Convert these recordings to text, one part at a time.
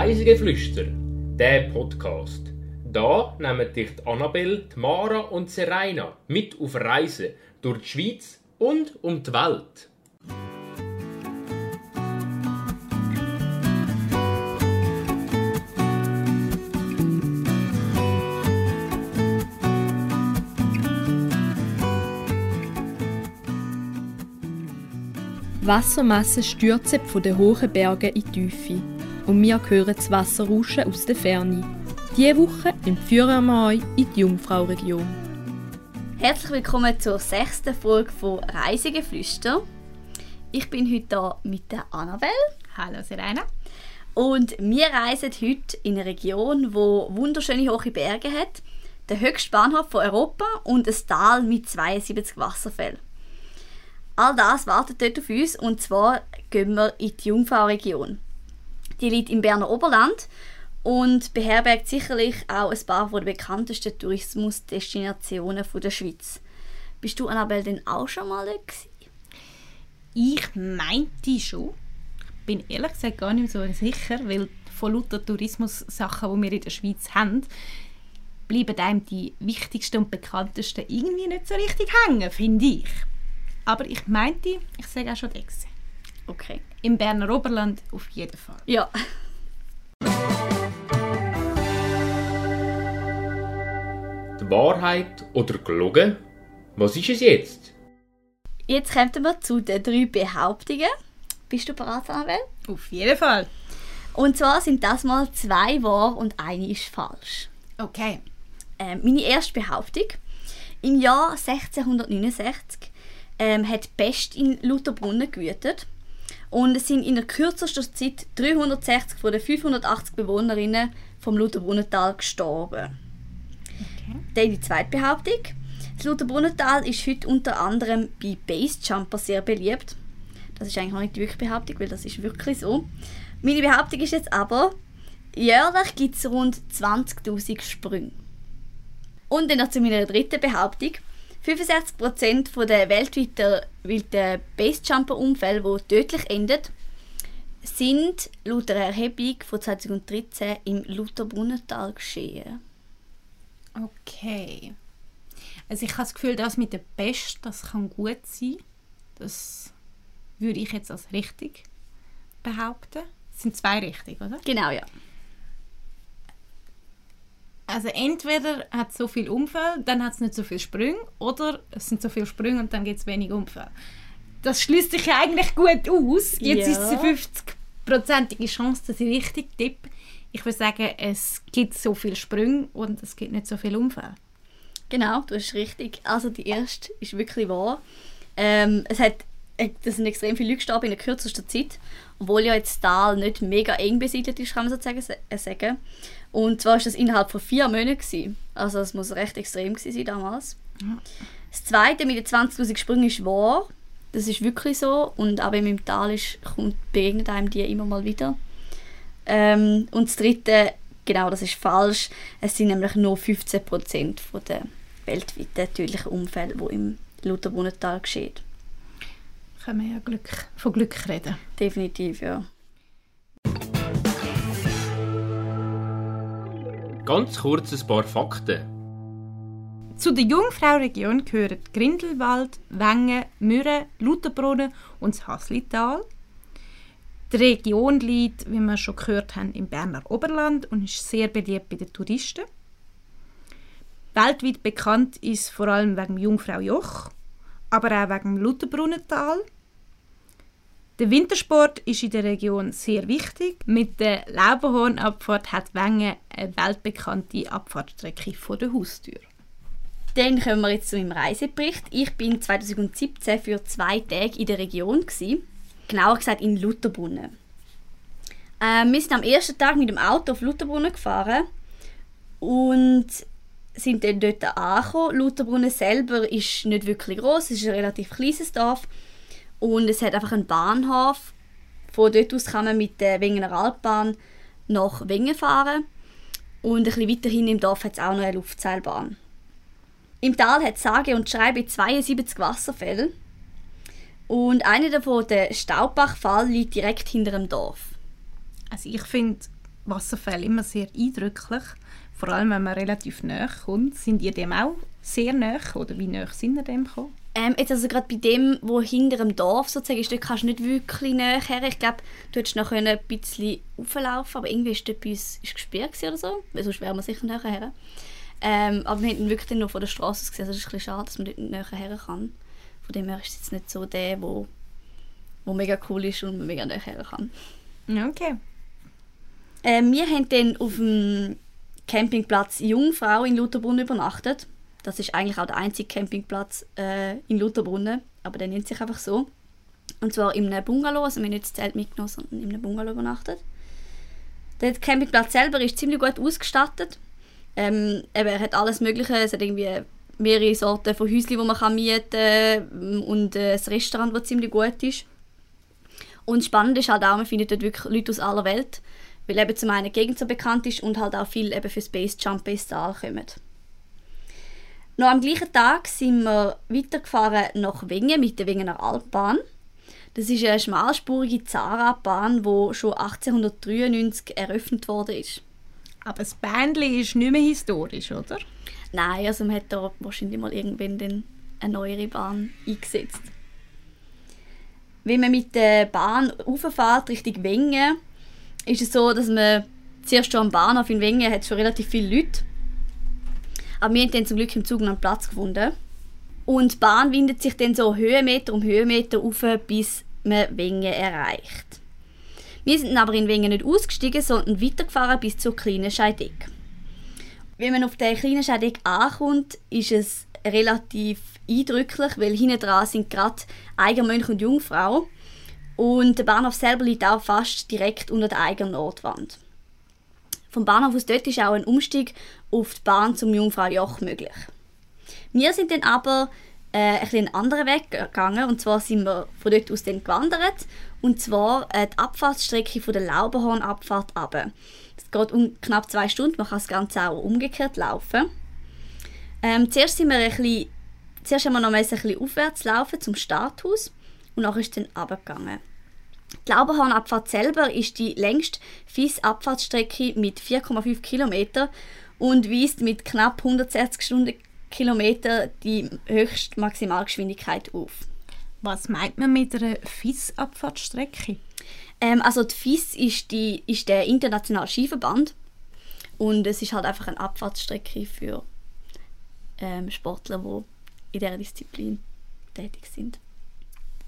Reisegeflüster, der Podcast. Da nehmen dich die Annabelle, Mara und Serena mit auf Reisen durch die Schweiz und um die Welt. Wassermassen stürzen von den hohen Bergen in die Tiefe und wir hören das Wasser rauschen aus der Ferne. Diese Woche entführen wir euch in die Jungfrau-Region. Herzlich willkommen zur sechsten Folge von Reisegeflüster. Ich bin heute hier mit der Annabelle. Hallo Serena. Und wir reisen heute in eine Region, wo wunderschöne hohe Berge hat, den höchsten Bahnhof von Europa und ein Tal mit 72 Wasserfällen. All das wartet dort auf uns und zwar gehen wir in die Jungfrau-Region. Die liegt im Berner Oberland und beherbergt sicherlich auch ein paar der bekanntesten Tourismusdestinationen der Schweiz. Bist du, Annabelle, denn auch schon mal da gewesen? Ich meinte schon. Ich bin ehrlich gesagt gar nicht so sicher, weil von lauter Tourismus-Sachen, die wir in der Schweiz haben, bleiben einem die wichtigsten und bekanntesten irgendwie nicht so richtig hängen, finde ich. Aber ich meinte, ich sage auch schon Exe. Okay. Im Berner Oberland auf jeden Fall. Ja. Die Wahrheit oder gelogen? Was ist es jetzt? Jetzt kommen wir zu den drei Behauptungen. Bist du bereit, Annabelle? Auf jeden Fall. Und zwar sind das mal zwei wahr und eine ist falsch. Okay. Ähm, meine erste Behauptung. Im Jahr 1669 ähm, hat die Pest in Lutherbrunnen gewütet und es sind in der kürzesten Zeit 360 von den 580 Bewohnerinnen vom Lutherbrunnental gestorben. okay. Dann die zweite Behauptung. Das Lutherbrunnental ist heute unter anderem bei Basejumper sehr beliebt. Das ist eigentlich noch nicht die wirkliche Behauptung, weil das ist wirklich so. Meine Behauptung ist jetzt aber, jährlich gibt es rund 20'000 Sprünge. Und dann noch zu meiner dritten Behauptung. 65% der weltweiten, Basejumper-Unfälle, die tödlich enden, sind laut einer Erhebung von 2013 im Lutherbrunnental geschehen. Okay. Also ich habe das Gefühl, das mit der Pest, das kann gut sein. Das würde ich jetzt als richtig behaupten. Es sind zwei richtig, oder? Genau, ja. Also entweder hat es so viel Unfall, dann hat es nicht so viel Sprünge, oder es sind so viele Sprünge und dann gibt es wenig Unfall. Das schließt sich ja eigentlich gut aus. Jetzt Ja. ist es eine 50-prozentige Chance, dass ich richtig tippe. Ich würde sagen, es gibt so viele Sprünge und es gibt nicht so viel Unfall. Genau, du hast richtig. Also die erste ist wirklich wahr. Ähm, es hat, das sind extrem viele Leute gestorben in der kürzesten Zeit, obwohl ja jetzt das Tal nicht mega eng besiedelt ist, kann man sozusagen sa- äh, sagen. Und zwar war das innerhalb von vier Monaten. Gewesen. Also es muss recht extrem gewesen sein damals. Das zweite mit den 20'000 Sprüngen ist wahr. Das ist wirklich so. Und auch wenn man im Tal ist, kommt, begegnet einem die immer mal wieder. Ähm, und das dritte, genau, das ist falsch. Es sind nämlich nur 15% von der weltweiten tödlichen Unfälle, die im Lutherbrunnental geschehen. Können wir ja Glück, von Glück reden. Definitiv, ja. Ganz kurz ein paar Fakten. Zu der Jungfrau-Region gehören Grindelwald, Wengen, Mürren, Lutherbrunnen und das Haslital. Die Region liegt, wie wir schon gehört haben, im Berner Oberland und ist sehr beliebt bei den Touristen. Weltweit bekannt ist vor allem wegen dem Jungfrau-Joch, aber auch wegen dem Lutherbrunnental. Der Wintersport ist in der Region sehr wichtig. Mit der Lauberhornabfahrt hat Wengen eine weltbekannte Abfahrtstrecke vor der Haustür. Dann kommen wir jetzt zu meinem Reisebericht. Ich bin 2017 für zwei Tage in der Region. Gewesen. Genauer gesagt in Lutherbrunnen. Ähm, wir sind am ersten Tag mit dem Auto auf Lutherbrunnen gefahren und sind dann dort angekommen. Lutherbrunnen selber ist nicht wirklich groß, es ist ein relativ kleines Dorf und es hat einfach einen Bahnhof. Von dort aus kann man mit der Wengener Altbahn nach Wengen fahren und ein bisschen weiterhin im Dorf hat es auch noch eine Luftseilbahn. Im Tal hat sage und schreibe 72 Wasserfälle. Und einer davon, der Staubbachfall, liegt direkt hinter dem Dorf. Also ich finde, Wasserfälle immer sehr eindrücklich. Vor allem, wenn man relativ nahe kommt. Sind ihr dem auch sehr nahe? Oder wie nahe sind ihr dem gekommen? Ähm, jetzt also gerade bei dem, wo hinter dem Dorf sozusagen ist, dort kannst du nicht wirklich näher her. Ich glaube, du hättest noch ein bisschen auflaufen aber irgendwie ist dort bei uns ist gesperrt oder so, weil sonst wären wir sicher näher her. Ähm, aber wir haben ihn wirklich nur von der Straße gesehen, also es ist ein bisschen schade, dass man dort nicht näher her kann. Von dem her ist es jetzt nicht so der, wo, wo mega cool ist und man mega näher her kann. Okay. Ähm, wir haben dann auf dem Campingplatz Jungfrau in Lutherbrunnen übernachtet. Das ist eigentlich auch der einzige Campingplatz äh, in Lutherbrunnen, aber der nennt sich einfach so. Und zwar in einem Bungalow, also wir haben nicht das Zelt mitgenommen, sondern in einem Bungalow übernachtet. Der Campingplatz selber ist ziemlich gut ausgestattet. Ähm, eben, er hat alles Mögliche, es hat irgendwie mehrere Sorten von Häuschen, die man kann mieten kann und äh, ein Restaurant, das ziemlich gut ist. Und spannend ist halt auch, man findet dort wirklich Leute aus aller Welt, weil eben zum einen die Gegend so bekannt ist und halt auch viel eben für Space Jump Base kommen. Noch am gleichen Tag sind wir weitergefahren nach Wengen mit der Wengener Altbahn. Das ist eine schmalspurige Zahnradbahn, die schon 1893 eröffnet wurde. Aber das Bändli ist nicht mehr historisch, oder? Nein, also man hat da wahrscheinlich mal irgendwann eine neuere Bahn eingesetzt. Wenn man mit der Bahn rauffährt Richtung Wengen, ist es so, dass man zuerst schon am Bahnhof in Wengen hat schon relativ viele Leute aber wir haben dann zum Glück im Zug noch einen Platz gefunden. Und die Bahn windet sich dann so Höhenmeter um Höhenmeter auf, bis man Wengen erreicht. Wir sind aber in Wengen nicht ausgestiegen, sondern weitergefahren bis zur kleinen Scheideck. Wenn man auf der kleinen Scheideck ankommt, ist es relativ eindrücklich, weil hinten dran sind gerade Eigermönch und Jungfrau. Und der Bahnhof selber liegt auch fast direkt unter der Eiger Nordwand. Vom Bahnhof aus dort ist auch ein Umstieg auf die Bahn zum Jungfraujoch möglich. Wir sind dann aber äh, ein einen anderen Weg gegangen und zwar sind wir von dort aus dann gewandert und zwar äh, die Abfahrtsstrecke von der Lauberhornabfahrt ab. Das geht um knapp zwei Stunden, man kann das Ganze auch umgekehrt laufen. Ähm, zuerst sind wir ein bisschen, zuerst haben wir noch ein bisschen aufwärts laufen zum Starthaus und nachher ist dann abgegangen. Die Lauberhornabfahrt selber ist die längste FIS-Abfahrtsstrecke mit 4,5 km und weist mit knapp 160 Stundenkilometer die höchste Maximalgeschwindigkeit auf. Was meint man mit einer FIS-Abfahrtsstrecke? Ähm, also die FIS ist, die, ist der internationale Skiverband und es ist halt einfach eine Abfahrtsstrecke für ähm, Sportler, die in dieser Disziplin tätig sind.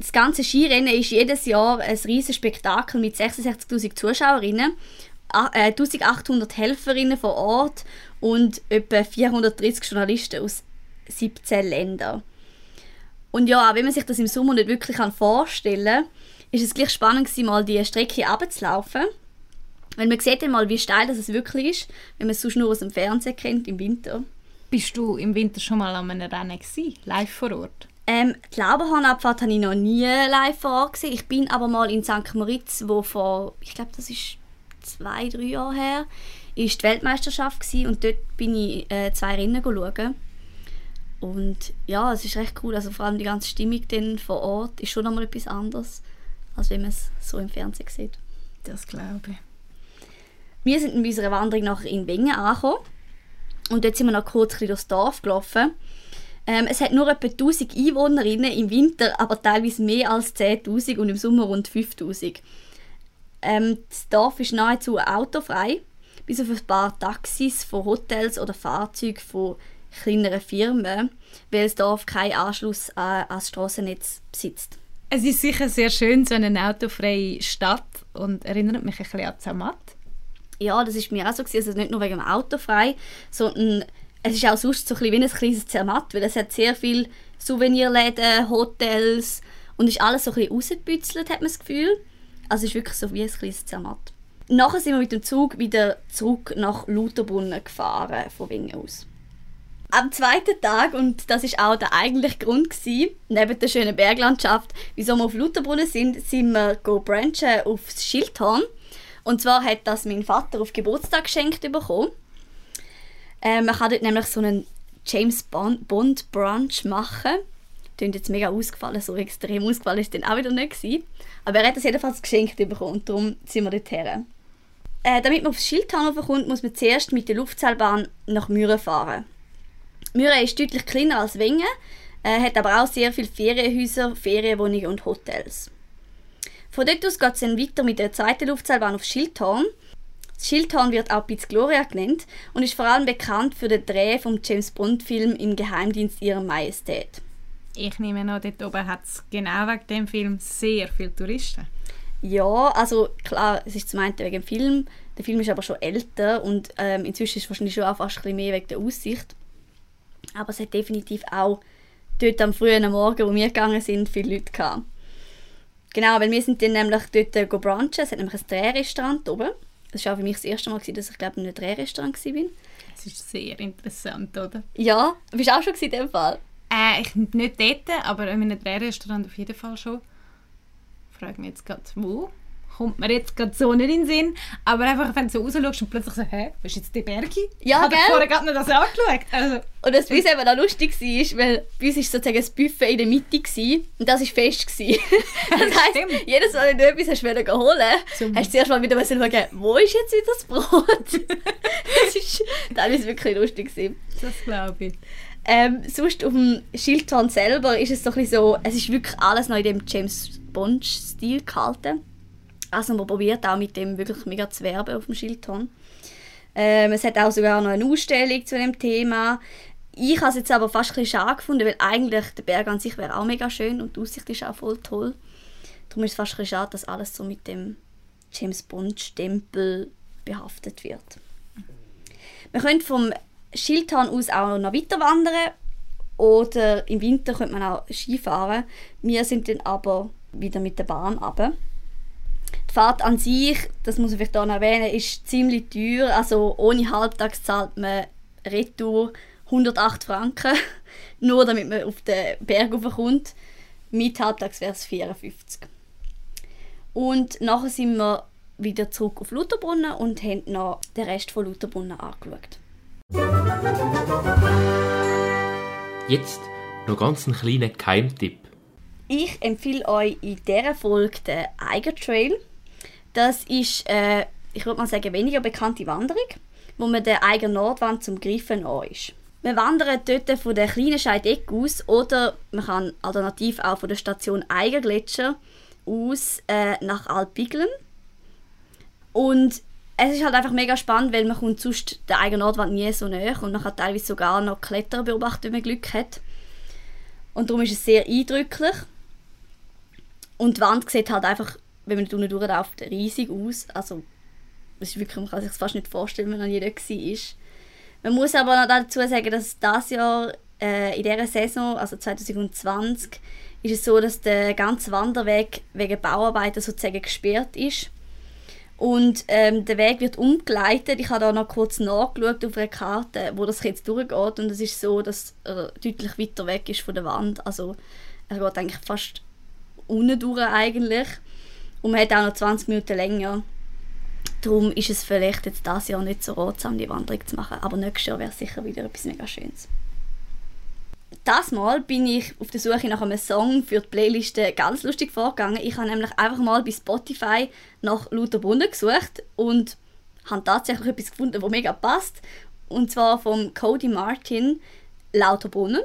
Das ganze Skirennen ist jedes Jahr ein riesiges Spektakel mit 66'000 Zuschauerinnen, 1800 äh, Helferinnen vor Ort und etwa 430 Journalisten aus 17 Ländern. Und ja, wenn man sich das im Sommer nicht wirklich vorstellen kann, ist es gleich spannend gewesen, mal die Strecke abzulaufen. Weil man sieht dann mal, wie steil das wirklich ist, wenn man es sonst nur aus dem Fernsehen kennt im Winter. Bist du im Winter schon mal an einem Rennen gewesen, live vor Ort? Ähm, die Lauberhornabfahrt habe ich noch nie live vor Ort gesehen. Ich bin aber mal in St. Moritz, wo vor, ich glaube, das ist zwei, drei Jahre her, ist die Weltmeisterschaft gewesen, und dort bin ich äh, zwei Rennen schauen. Und ja, es ist recht cool. Also vor allem die ganze Stimmung dann vor Ort ist schon nochmal etwas anderes, als wenn man es so im Fernsehen sieht. Das glaube ich. Wir sind in unserer Wanderung nachher in Wengen angekommen. Und dort sind wir noch kurz durchs Dorf gelaufen. Ähm, es hat nur etwa 1000 Einwohnerinnen im Winter, aber teilweise mehr als 10.000 und im Sommer rund 5.000. Ähm, das Dorf ist nahezu autofrei, bis auf ein paar Taxis von Hotels oder Fahrzeugen von kleineren Firmen, weil das Dorf keinen Anschluss an, das Straßennetz besitzt. Es ist sicher sehr schön, so eine autofreie Stadt und erinnert mich ein bisschen an Zermatt. Ja, das ist mir auch so. Also nicht nur wegen dem Autofrei, sondern es ist auch sonst so ein wie ein kleines Zermatt, weil es hat sehr viele Souvenirläden, Hotels und ist alles so ein bisschen rausgebützelt, hat man das Gefühl. Also es ist wirklich so wie ein kleines Zermatt. Nachher sind wir mit dem Zug wieder zurück nach Lutherbrunnen gefahren, von Wingen aus. Am zweiten Tag, und das ist auch der eigentliche Grund gewesen, neben der schönen Berglandschaft, wieso wir auf Lutherbrunnen sind, sind wir go branchen aufs Schildhorn. Und zwar hat das mein Vater auf Geburtstag geschenkt bekommen. Ähm, man kann dort nämlich so einen James Bond, Bond Brunch machen. Klingt jetzt mega ausgefallen, so extrem ausgefallen ist dann auch wieder nicht gewesen. Aber er hat das jedenfalls geschenkt bekommen und darum sind wir dort her. Äh, damit man aufs Schildhahn kommt, muss man zuerst mit der Luftseilbahn nach Müren fahren. Müren ist deutlich kleiner als Wengen, äh, hat aber auch sehr viele Ferienhäuser, Ferienwohnungen und Hotels. Von dort aus geht es dann weiter mit der zweiten Luftseilbahn auf Schildhorn. Schildhorn wird auch Piz Gloria genannt und ist vor allem bekannt für den Dreh vom James Bond Film im Geheimdienst Ihrer Majestät. Ich nehme an, dort oben hat es genau wegen dem Film sehr viele Touristen. Ja, also klar, es ist zum einen wegen dem Film. Der Film ist aber schon älter und ähm, inzwischen ist es wahrscheinlich schon auch fast ein bisschen mehr wegen der Aussicht. Aber es hat definitiv auch dort am frühen Morgen, wo wir gegangen sind, viele Leute gehabt. Genau, weil wir sind dann nämlich dort äh, go brunchen. Es hat nämlich ein Drehrestaurant oben. Das war auch für mich das erste Mal, dass ich glaube in einem Drehrestaurant war. Das ist sehr interessant, oder? Ja, bist du auch schon in dem Fall? Äh, ich nicht dort, aber in einem Drehrestaurant auf jeden Fall schon. Ich frage mich jetzt gerade, wo? Kommt mir jetzt gerade so nicht in den Sinn. Aber einfach, wenn du so rausschaust und plötzlich so, hä, was ist jetzt die Bergi? Ja, ich habe gell? vorher gerade nicht das angeschaut. Also, Und das bei uns eben auch lustig war, weil bei uns war sozusagen das Buffet in der Mitte gewesen, und das war fest. Gewesen. Das heisst, Stimmt. jedes Mal, wenn du etwas hast holen Zum- hast du zuerst mal wieder müssen schauen, wo ist jetzt wieder das Brot? das ist teilweise wirklich lustig. Gewesen. das glaube ich. Ähm, sonst auf dem Schildhorn selber ist es so ein bisschen so, es ist wirklich alles noch in dem James Bond-Stil gehalten. Also man probiert auch mit dem wirklich mega zu werben auf dem Schildhorn. Ähm, es hat auch sogar noch eine Ausstellung zu dem Thema. Ich habe es jetzt aber fast ein schade gefunden, weil eigentlich der Berg an sich wäre auch mega schön und die Aussicht ist auch voll toll. Darum ist es fast ein schade, dass alles so mit dem James Bond-Stempel behaftet wird. Man könnte vom Schildhorn aus auch noch weiter wandern oder im Winter könnte man auch Skifahren. Wir sind dann aber wieder mit der Bahn runter. Die Fahrt an sich, das muss ich vielleicht auch noch erwähnen, ist ziemlich teuer. Also ohne Halbtags zahlt man Retour 108 Franken, nur damit man auf den Berg raufkommt. Mit Halbtags wäre es 54. Und nachher sind wir wieder zurück auf Lutherbrunnen und haben noch den Rest von Lutherbrunnen angeschaut. Jetzt noch ganz einen kleinen Geheimtipp. Ich empfehle euch in dieser Folge den Eiger Trail. Das ist, äh, ich würde mal sagen, weniger bekannte Wanderung, wo man der Eiger Nordwand zum Greifen an ist. Wir wandern dort von der kleinen Scheideck aus oder man kann alternativ auch von der Station Eigergletscher aus äh, nach Alpiglen. Und es ist halt einfach mega spannend, weil man kommt sonst der Eiger Nordwand nie so näher und man kann teilweise sogar noch Kletterer beobachten, wenn man Glück hat. Und darum ist es sehr eindrücklich. Und die Wand sieht halt einfach, wenn man unten durchläuft, riesig aus. Also, das ist wirklich, man kann sich das fast nicht vorstellen, wenn man nie dort war. Man muss aber noch dazu sagen, dass das Jahr, äh, in dieser Saison, also 2020, ist es so, dass der ganze Wanderweg wegen Bauarbeiten sozusagen gesperrt ist. Und ähm, der Weg wird umgeleitet. Ich habe da noch kurz nachgeschaut auf einer Karte, wo das jetzt durchgeht. Und es ist so, dass er deutlich weiter weg ist von der Wand. Also er geht eigentlich fast unten durch eigentlich. Und man hat auch noch 20 Minuten länger. Darum ist es vielleicht jetzt dieses Jahr nicht so ratsam, die Wanderung zu machen. Aber nächstes Jahr wäre sicher wieder etwas mega Schönes. Das Mal bin ich auf der Suche nach einem Song für die Playliste ganz lustig vorgegangen. Ich habe nämlich einfach mal bei Spotify nach Lauterbrunnen gesucht und habe tatsächlich etwas gefunden, das mega passt. Und zwar vom Cody Martin Lauterbrunnen.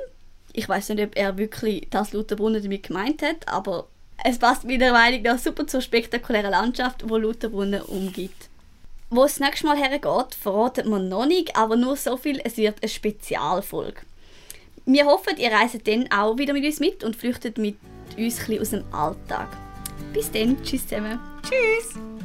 Ich weiß nicht, ob er wirklich das Lauterbrunnen damit gemeint hat, aber es passt meiner Meinung nach super zur spektakulären Landschaft, wo Lauterbrunnen umgibt. Wo es das nächste Mal hergeht, verratet man noch nicht, aber nur so viel, es wird eine Spezialfolge. Wir hoffen, ihr reist dann auch wieder mit uns mit und flüchtet mit uns ein aus dem Alltag. Bis dann, tschüss zusammen. Tschüss!